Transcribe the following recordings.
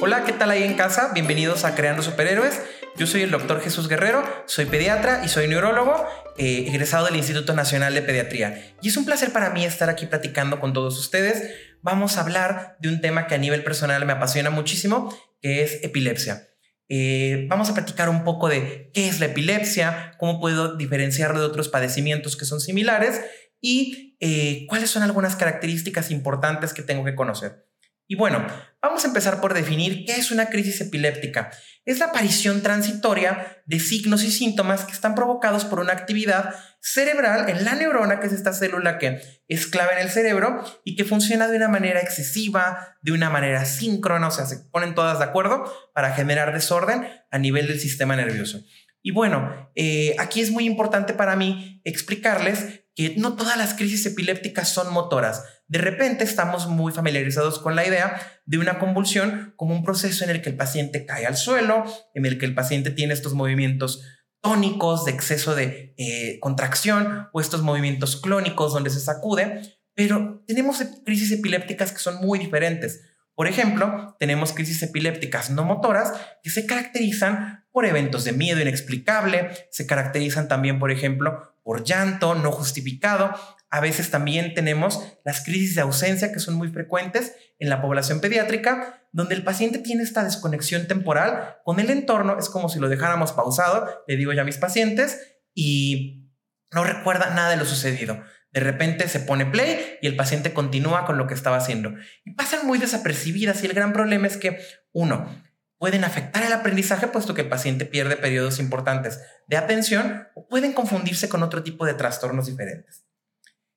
Hola, ¿qué tal ahí en casa? Bienvenidos a Creando Superhéroes. Yo soy el doctor Jesús Guerrero, soy pediatra y soy neurólogo, eh, egresado del Instituto Nacional de Pediatría. Y es un placer para mí estar aquí platicando con todos ustedes. Vamos a hablar de un tema que a nivel personal me apasiona muchísimo, que es epilepsia. Eh, vamos a platicar un poco de qué es la epilepsia, cómo puedo diferenciarlo de otros padecimientos que son similares y eh, cuáles son algunas características importantes que tengo que conocer. Y bueno, vamos a empezar por definir qué es una crisis epiléptica. Es la aparición transitoria de signos y síntomas que están provocados por una actividad cerebral en la neurona, que es esta célula que es clave en el cerebro y que funciona de una manera excesiva, de una manera síncrona, o sea, se ponen todas de acuerdo para generar desorden a nivel del sistema nervioso. Y bueno, eh, aquí es muy importante para mí explicarles que no todas las crisis epilépticas son motoras. De repente estamos muy familiarizados con la idea de una convulsión como un proceso en el que el paciente cae al suelo, en el que el paciente tiene estos movimientos tónicos de exceso de eh, contracción o estos movimientos clónicos donde se sacude, pero tenemos crisis epilépticas que son muy diferentes. Por ejemplo, tenemos crisis epilépticas no motoras que se caracterizan por eventos de miedo inexplicable, se caracterizan también, por ejemplo, por llanto no justificado. A veces también tenemos las crisis de ausencia que son muy frecuentes en la población pediátrica, donde el paciente tiene esta desconexión temporal con el entorno, es como si lo dejáramos pausado, le digo ya a mis pacientes, y no recuerda nada de lo sucedido. De repente se pone play y el paciente continúa con lo que estaba haciendo. Y pasan muy desapercibidas y el gran problema es que, uno, pueden afectar el aprendizaje puesto que el paciente pierde periodos importantes de atención o pueden confundirse con otro tipo de trastornos diferentes.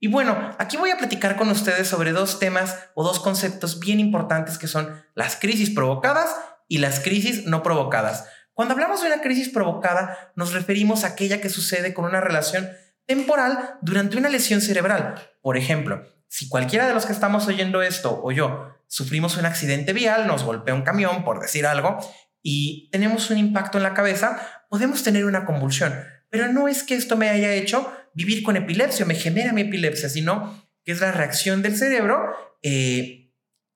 Y bueno, aquí voy a platicar con ustedes sobre dos temas o dos conceptos bien importantes que son las crisis provocadas y las crisis no provocadas. Cuando hablamos de una crisis provocada, nos referimos a aquella que sucede con una relación temporal durante una lesión cerebral. Por ejemplo, si cualquiera de los que estamos oyendo esto o yo sufrimos un accidente vial, nos golpea un camión, por decir algo, y tenemos un impacto en la cabeza, podemos tener una convulsión. Pero no es que esto me haya hecho vivir con epilepsia, me genera mi epilepsia, sino que es la reacción del cerebro eh,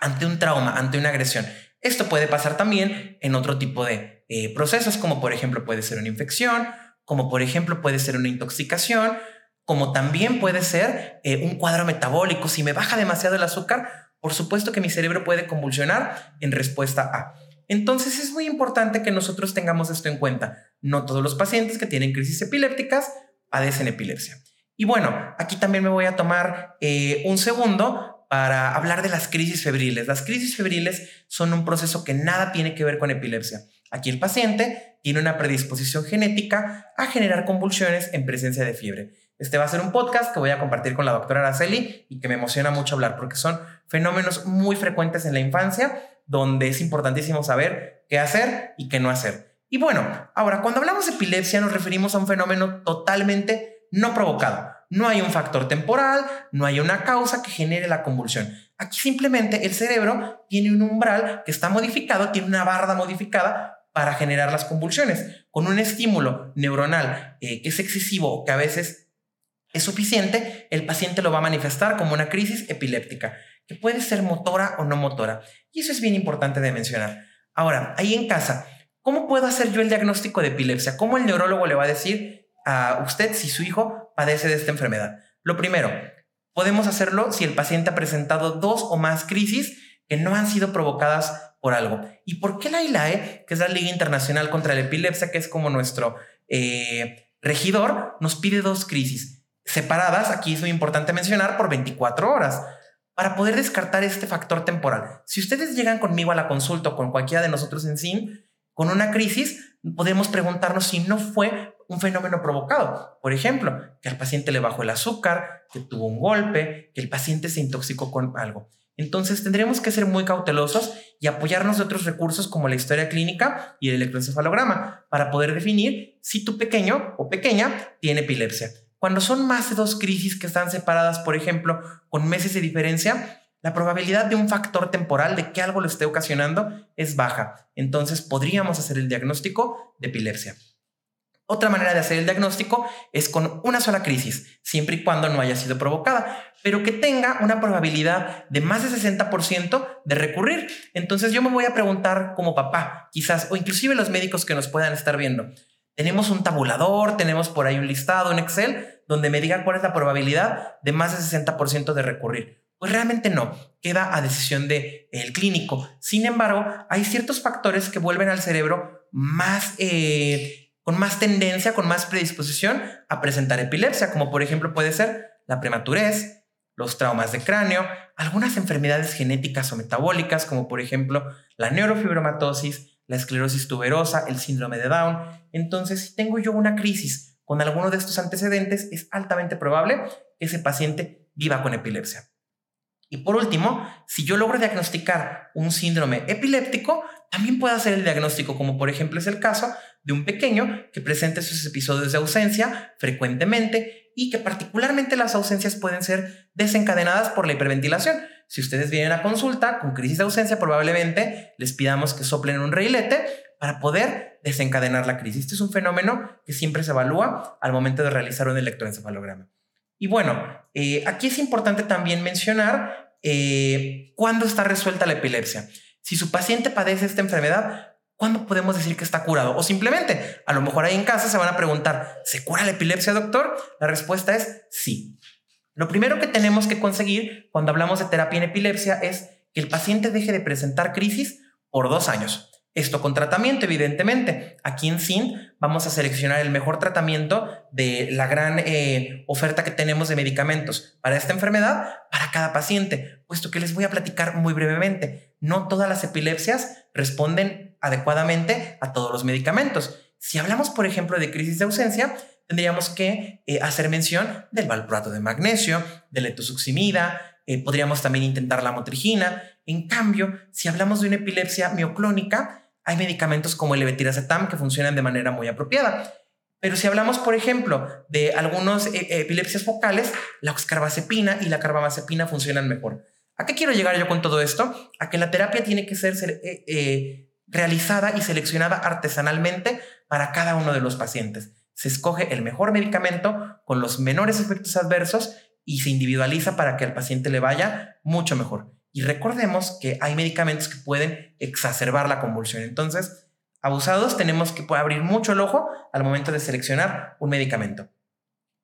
ante un trauma, ante una agresión. Esto puede pasar también en otro tipo de eh, procesos, como por ejemplo puede ser una infección, como por ejemplo puede ser una intoxicación, como también puede ser eh, un cuadro metabólico. Si me baja demasiado el azúcar, por supuesto que mi cerebro puede convulsionar en respuesta a. Entonces es muy importante que nosotros tengamos esto en cuenta. No todos los pacientes que tienen crisis epilépticas padecen epilepsia. Y bueno, aquí también me voy a tomar eh, un segundo para hablar de las crisis febriles. Las crisis febriles son un proceso que nada tiene que ver con epilepsia. Aquí el paciente tiene una predisposición genética a generar convulsiones en presencia de fiebre. Este va a ser un podcast que voy a compartir con la doctora Araceli y que me emociona mucho hablar porque son fenómenos muy frecuentes en la infancia donde es importantísimo saber qué hacer y qué no hacer. Y bueno, ahora cuando hablamos de epilepsia nos referimos a un fenómeno totalmente no provocado. No hay un factor temporal, no hay una causa que genere la convulsión. Aquí simplemente el cerebro tiene un umbral que está modificado, tiene una barda modificada para generar las convulsiones. Con un estímulo neuronal eh, que es excesivo o que a veces es suficiente, el paciente lo va a manifestar como una crisis epiléptica, que puede ser motora o no motora. Y eso es bien importante de mencionar. Ahora, ahí en casa, ¿cómo puedo hacer yo el diagnóstico de epilepsia? ¿Cómo el neurólogo le va a decir a usted si su hijo padece de esta enfermedad? Lo primero, podemos hacerlo si el paciente ha presentado dos o más crisis que no han sido provocadas por algo. ¿Y por qué la ILAE, que es la Liga Internacional contra la Epilepsia, que es como nuestro eh, regidor, nos pide dos crisis? Separadas, aquí es muy importante mencionar, por 24 horas para poder descartar este factor temporal. Si ustedes llegan conmigo a la consulta o con cualquiera de nosotros en SIN con una crisis, podemos preguntarnos si no fue un fenómeno provocado. Por ejemplo, que al paciente le bajó el azúcar, que tuvo un golpe, que el paciente se intoxicó con algo. Entonces tendremos que ser muy cautelosos y apoyarnos de otros recursos como la historia clínica y el electroencefalograma para poder definir si tu pequeño o pequeña tiene epilepsia. Cuando son más de dos crisis que están separadas, por ejemplo, con meses de diferencia, la probabilidad de un factor temporal de que algo lo esté ocasionando es baja. Entonces podríamos hacer el diagnóstico de epilepsia. Otra manera de hacer el diagnóstico es con una sola crisis, siempre y cuando no haya sido provocada, pero que tenga una probabilidad de más de 60% de recurrir. Entonces yo me voy a preguntar como papá, quizás, o inclusive los médicos que nos puedan estar viendo, tenemos un tabulador, tenemos por ahí un listado en Excel donde me digan cuál es la probabilidad de más de 60% de recurrir. Pues realmente no, queda a decisión del el clínico. Sin embargo, hay ciertos factores que vuelven al cerebro más, eh, con más tendencia, con más predisposición a presentar epilepsia, como por ejemplo puede ser la prematurez, los traumas de cráneo, algunas enfermedades genéticas o metabólicas, como por ejemplo la neurofibromatosis, la esclerosis tuberosa, el síndrome de Down. Entonces, si tengo yo una crisis con alguno de estos antecedentes, es altamente probable que ese paciente viva con epilepsia. Y por último, si yo logro diagnosticar un síndrome epiléptico, también puedo hacer el diagnóstico, como por ejemplo es el caso de un pequeño que presenta esos episodios de ausencia frecuentemente y que particularmente las ausencias pueden ser desencadenadas por la hiperventilación. Si ustedes vienen a consulta con crisis de ausencia, probablemente les pidamos que soplen un reilete para poder desencadenar la crisis. Este es un fenómeno que siempre se evalúa al momento de realizar un electroencefalograma. Y bueno, eh, aquí es importante también mencionar eh, cuándo está resuelta la epilepsia. Si su paciente padece esta enfermedad, ¿cuándo podemos decir que está curado? O simplemente, a lo mejor ahí en casa se van a preguntar, ¿se cura la epilepsia, doctor? La respuesta es sí. Lo primero que tenemos que conseguir cuando hablamos de terapia en epilepsia es que el paciente deje de presentar crisis por dos años. Esto con tratamiento, evidentemente. Aquí en SIN vamos a seleccionar el mejor tratamiento de la gran eh, oferta que tenemos de medicamentos para esta enfermedad para cada paciente, puesto que les voy a platicar muy brevemente. No todas las epilepsias responden adecuadamente a todos los medicamentos. Si hablamos, por ejemplo, de crisis de ausencia, tendríamos que eh, hacer mención del valproato de magnesio, del etosuximida, eh, podríamos también intentar la motrigina. En cambio, si hablamos de una epilepsia mioclónica, hay medicamentos como el levetiracetam que funcionan de manera muy apropiada. Pero si hablamos, por ejemplo, de algunas eh, epilepsias focales, la oxcarbazepina y la carbamazepina funcionan mejor. ¿A qué quiero llegar yo con todo esto? A que la terapia tiene que ser eh, eh, realizada y seleccionada artesanalmente para cada uno de los pacientes. Se escoge el mejor medicamento con los menores efectos adversos y se individualiza para que al paciente le vaya mucho mejor. Y recordemos que hay medicamentos que pueden exacerbar la convulsión. Entonces, abusados tenemos que abrir mucho el ojo al momento de seleccionar un medicamento.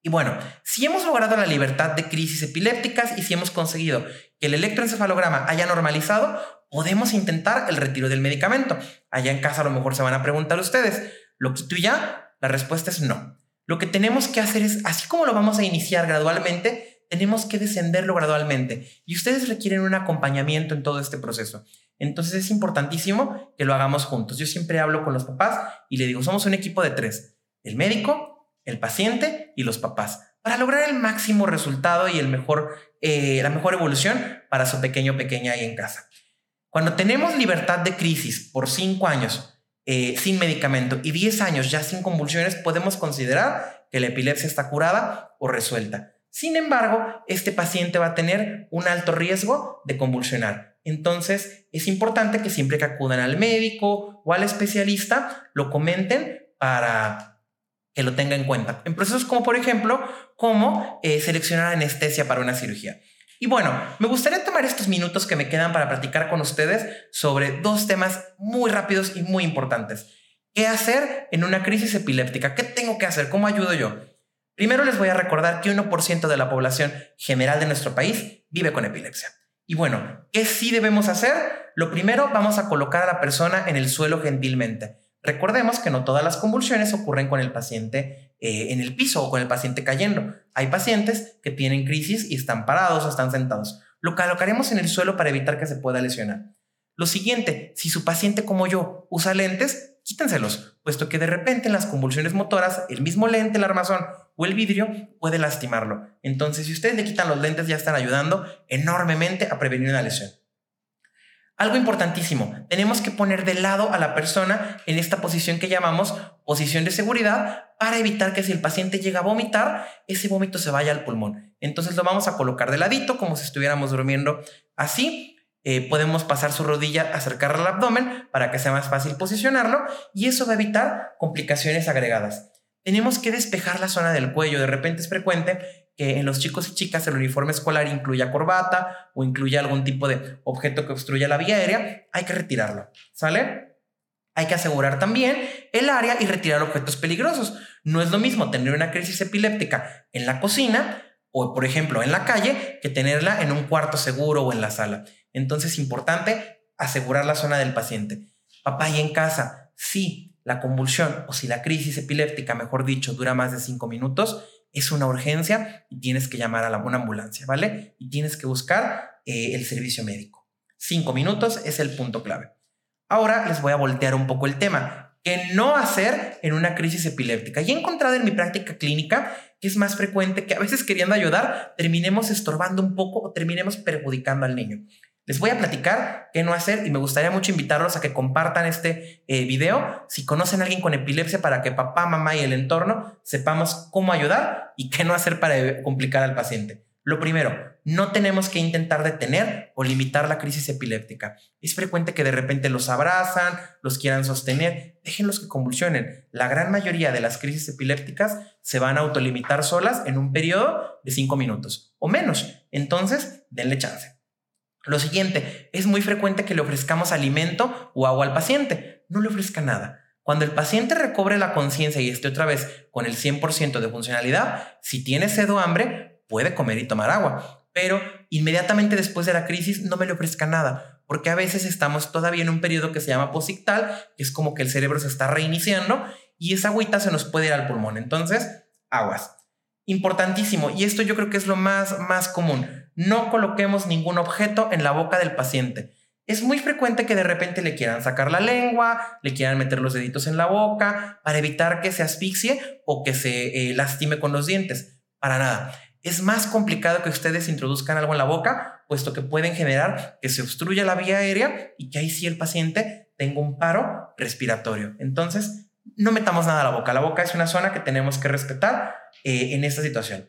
Y bueno, si hemos logrado la libertad de crisis epilépticas y si hemos conseguido que el electroencefalograma haya normalizado, podemos intentar el retiro del medicamento. Allá en casa a lo mejor se van a preguntar ustedes, ¿lo quito ya? La respuesta es no. Lo que tenemos que hacer es, así como lo vamos a iniciar gradualmente, tenemos que descenderlo gradualmente y ustedes requieren un acompañamiento en todo este proceso. Entonces es importantísimo que lo hagamos juntos. Yo siempre hablo con los papás y le digo, somos un equipo de tres, el médico, el paciente y los papás, para lograr el máximo resultado y el mejor, eh, la mejor evolución para su pequeño pequeña ahí en casa. Cuando tenemos libertad de crisis por cinco años eh, sin medicamento y 10 años ya sin convulsiones, podemos considerar que la epilepsia está curada o resuelta. Sin embargo, este paciente va a tener un alto riesgo de convulsionar. Entonces, es importante que siempre que acudan al médico o al especialista, lo comenten para que lo tenga en cuenta. En procesos como, por ejemplo, cómo eh, seleccionar anestesia para una cirugía. Y bueno, me gustaría tomar estos minutos que me quedan para platicar con ustedes sobre dos temas muy rápidos y muy importantes. ¿Qué hacer en una crisis epiléptica? ¿Qué tengo que hacer? ¿Cómo ayudo yo? Primero les voy a recordar que 1% de la población general de nuestro país vive con epilepsia. Y bueno, ¿qué sí debemos hacer? Lo primero, vamos a colocar a la persona en el suelo gentilmente. Recordemos que no todas las convulsiones ocurren con el paciente eh, en el piso o con el paciente cayendo. Hay pacientes que tienen crisis y están parados o están sentados. Lo colocaremos en el suelo para evitar que se pueda lesionar. Lo siguiente, si su paciente como yo usa lentes, quítenselos, puesto que de repente en las convulsiones motoras el mismo lente, el armazón o el vidrio puede lastimarlo. Entonces, si ustedes le quitan los lentes, ya están ayudando enormemente a prevenir una lesión. Algo importantísimo, tenemos que poner de lado a la persona en esta posición que llamamos posición de seguridad para evitar que si el paciente llega a vomitar, ese vómito se vaya al pulmón. Entonces lo vamos a colocar de ladito como si estuviéramos durmiendo así. Eh, podemos pasar su rodilla, acercarla al abdomen para que sea más fácil posicionarlo y eso va a evitar complicaciones agregadas. tenemos que despejar la zona del cuello. De repente es frecuente que en los chicos y chicas el uniforme escolar incluya corbata o incluya algún tipo de objeto que obstruya la vía aérea. Hay que retirarlo, ¿sale? Hay que asegurar también el área y retirar objetos peligrosos. No es lo mismo tener una crisis epiléptica en la cocina o, por ejemplo, en la calle que tenerla en un cuarto seguro o en la sala. Entonces es importante asegurar la zona del paciente. Papá, y en casa, si la convulsión o si la crisis epiléptica, mejor dicho, dura más de cinco minutos, es una urgencia y tienes que llamar a la, una ambulancia, ¿vale? Y tienes que buscar eh, el servicio médico. Cinco minutos es el punto clave. Ahora les voy a voltear un poco el tema. ¿Qué no hacer en una crisis epiléptica? Y he encontrado en mi práctica clínica que es más frecuente que a veces queriendo ayudar terminemos estorbando un poco o terminemos perjudicando al niño. Les voy a platicar qué no hacer y me gustaría mucho invitarlos a que compartan este eh, video si conocen a alguien con epilepsia para que papá, mamá y el entorno sepamos cómo ayudar y qué no hacer para complicar al paciente. Lo primero, no tenemos que intentar detener o limitar la crisis epiléptica. Es frecuente que de repente los abrazan, los quieran sostener, déjenlos que convulsionen. La gran mayoría de las crisis epilépticas se van a autolimitar solas en un periodo de cinco minutos o menos. Entonces, denle chance. Lo siguiente, es muy frecuente que le ofrezcamos alimento o agua al paciente. No le ofrezca nada. Cuando el paciente recobre la conciencia y esté otra vez con el 100% de funcionalidad, si tiene sed o hambre, puede comer y tomar agua, pero inmediatamente después de la crisis no me le ofrezca nada, porque a veces estamos todavía en un periodo que se llama posictal, que es como que el cerebro se está reiniciando y esa agüita se nos puede ir al pulmón. Entonces, aguas. Importantísimo, y esto yo creo que es lo más, más común. No coloquemos ningún objeto en la boca del paciente. Es muy frecuente que de repente le quieran sacar la lengua, le quieran meter los deditos en la boca para evitar que se asfixie o que se eh, lastime con los dientes. Para nada es más complicado que ustedes introduzcan algo en la boca, puesto que pueden generar que se obstruya la vía aérea y que ahí sí el paciente tenga un paro respiratorio. Entonces, no metamos nada a la boca. La boca es una zona que tenemos que respetar eh, en esta situación.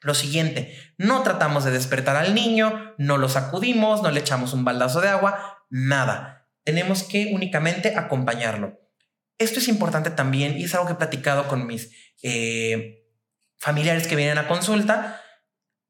Lo siguiente, no tratamos de despertar al niño, no lo sacudimos, no le echamos un baldazo de agua, nada. Tenemos que únicamente acompañarlo. Esto es importante también y es algo que he platicado con mis eh, familiares que vienen a consulta,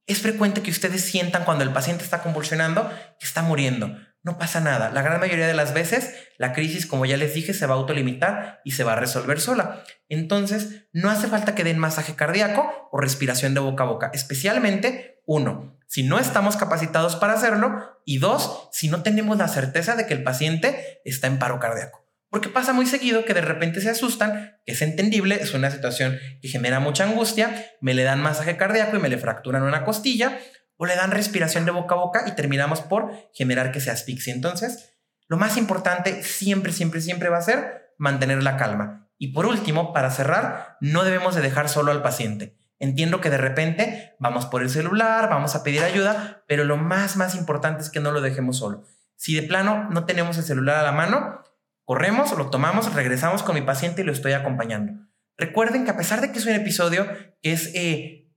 es frecuente que ustedes sientan cuando el paciente está convulsionando que está muriendo. No pasa nada. La gran mayoría de las veces, la crisis, como ya les dije, se va a autolimitar y se va a resolver sola. Entonces, no hace falta que den masaje cardíaco o respiración de boca a boca. Especialmente, uno, si no estamos capacitados para hacerlo. Y dos, si no tenemos la certeza de que el paciente está en paro cardíaco. Porque pasa muy seguido que de repente se asustan, que es entendible, es una situación que genera mucha angustia, me le dan masaje cardíaco y me le fracturan una costilla, o le dan respiración de boca a boca y terminamos por generar que se asfixie. Entonces, lo más importante siempre, siempre, siempre va a ser mantener la calma. Y por último, para cerrar, no debemos de dejar solo al paciente. Entiendo que de repente vamos por el celular, vamos a pedir ayuda, pero lo más, más importante es que no lo dejemos solo. Si de plano no tenemos el celular a la mano, Corremos, lo tomamos, regresamos con mi paciente y lo estoy acompañando. Recuerden que a pesar de que es un episodio que es eh,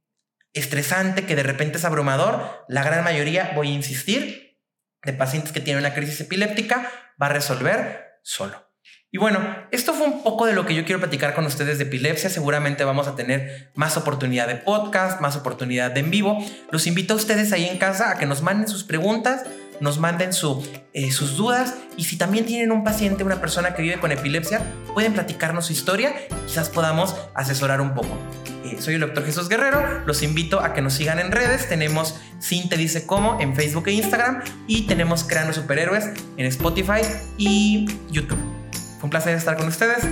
estresante, que de repente es abrumador, la gran mayoría, voy a insistir, de pacientes que tienen una crisis epiléptica, va a resolver solo. Y bueno, esto fue un poco de lo que yo quiero platicar con ustedes de epilepsia. Seguramente vamos a tener más oportunidad de podcast, más oportunidad de en vivo. Los invito a ustedes ahí en casa a que nos manden sus preguntas, nos manden su, eh, sus dudas y si también tienen un paciente, una persona que vive con epilepsia, pueden platicarnos su historia, quizás podamos asesorar un poco. Eh, soy el doctor Jesús Guerrero, los invito a que nos sigan en redes, tenemos Sin Te Dice Cómo en Facebook e Instagram y tenemos Creando Superhéroes en Spotify y YouTube. Fue un placer estar con ustedes.